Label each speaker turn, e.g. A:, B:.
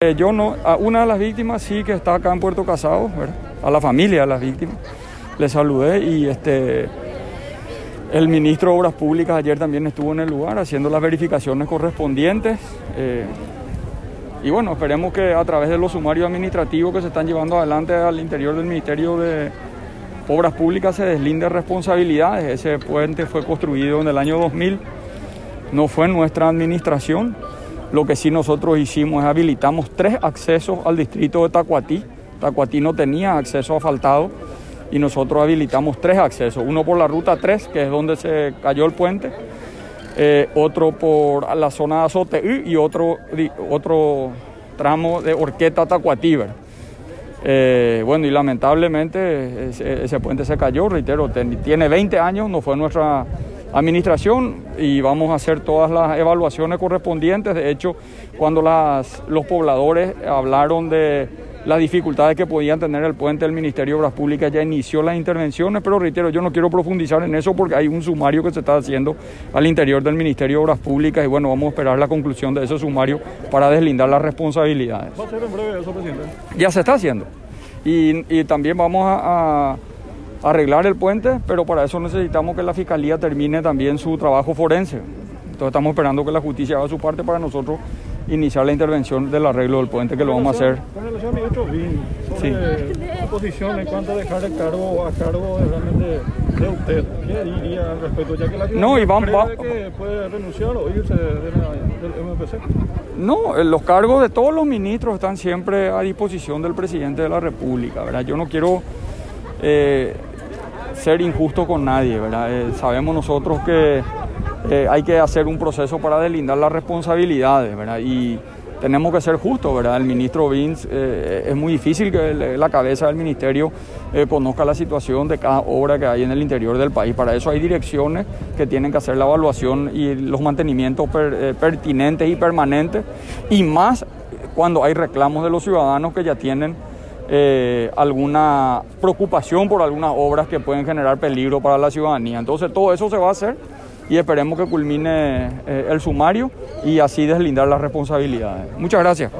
A: Eh, yo no, a una de las víctimas sí que está acá en Puerto Casado, a la familia de las víctimas, le saludé y este, el ministro de Obras Públicas ayer también estuvo en el lugar haciendo las verificaciones correspondientes. eh, y bueno, esperemos que a través de los sumarios administrativos que se están llevando adelante al interior del Ministerio de Obras Públicas se deslinde responsabilidades. Ese puente fue construido en el año 2000, no fue nuestra administración. Lo que sí nosotros hicimos es habilitamos tres accesos al distrito de Tacuatí. Tacuatí no tenía acceso asfaltado y nosotros habilitamos tres accesos. Uno por la ruta 3, que es donde se cayó el puente, eh, otro por la zona de Azoteí y otro, otro tramo de Orqueta Tacuatí. Eh, bueno, y lamentablemente ese, puente se cayó, reitero, tiene 20 años, no fue nuestra administración y vamos a hacer todas las evaluaciones correspondientes. De hecho, cuando las, los pobladores hablaron de las dificultades que podían tener el puente, el Ministerio de Obras Públicas ya inició las intervenciones, pero reitero, yo no quiero profundizar en eso porque hay un sumario que se está haciendo al interior del Ministerio de Obras Públicas y bueno, vamos a esperar la conclusión de ese sumario para deslindar las responsabilidades.
B: Va a ser en breve eso, presidente.
A: Ya se está haciendo. Y, y también vamos a, a arreglar el puente, pero para eso necesitamos que la Fiscalía termine también su trabajo forense. Entonces estamos esperando que la justicia haga su parte para nosotros iniciar la intervención del arreglo del puente, que lo vamos a hacer.
B: Con relación Bin, sobre
A: Sí.
B: su posición en cuanto a dejar el cargo a cargo realmente de usted, ¿qué diría al respecto? Ya que la
A: No,
B: cree
A: va-
B: que puede renunciar o irse de la- del MPC.
A: No, eh, los cargos de todos los ministros están siempre a disposición del presidente de la República, ¿verdad? Yo no quiero eh, ser injusto con nadie, ¿verdad? Eh, sabemos nosotros que eh, hay que hacer un proceso para deslindar las responsabilidades, ¿verdad? Y tenemos que ser justos, ¿verdad? El ministro Vince, eh, es muy difícil que la cabeza del ministerio conozca la situación de cada obra que hay en el interior del país. Para eso hay direcciones que tienen que hacer la evaluación y los mantenimientos per- pertinentes y permanentes, y más cuando hay reclamos de los ciudadanos que ya tienen eh, alguna preocupación por algunas obras que pueden generar peligro para la ciudadanía. Entonces todo eso se va a hacer y esperemos que culmine eh, el sumario y así deslindar las responsabilidades. Muchas gracias.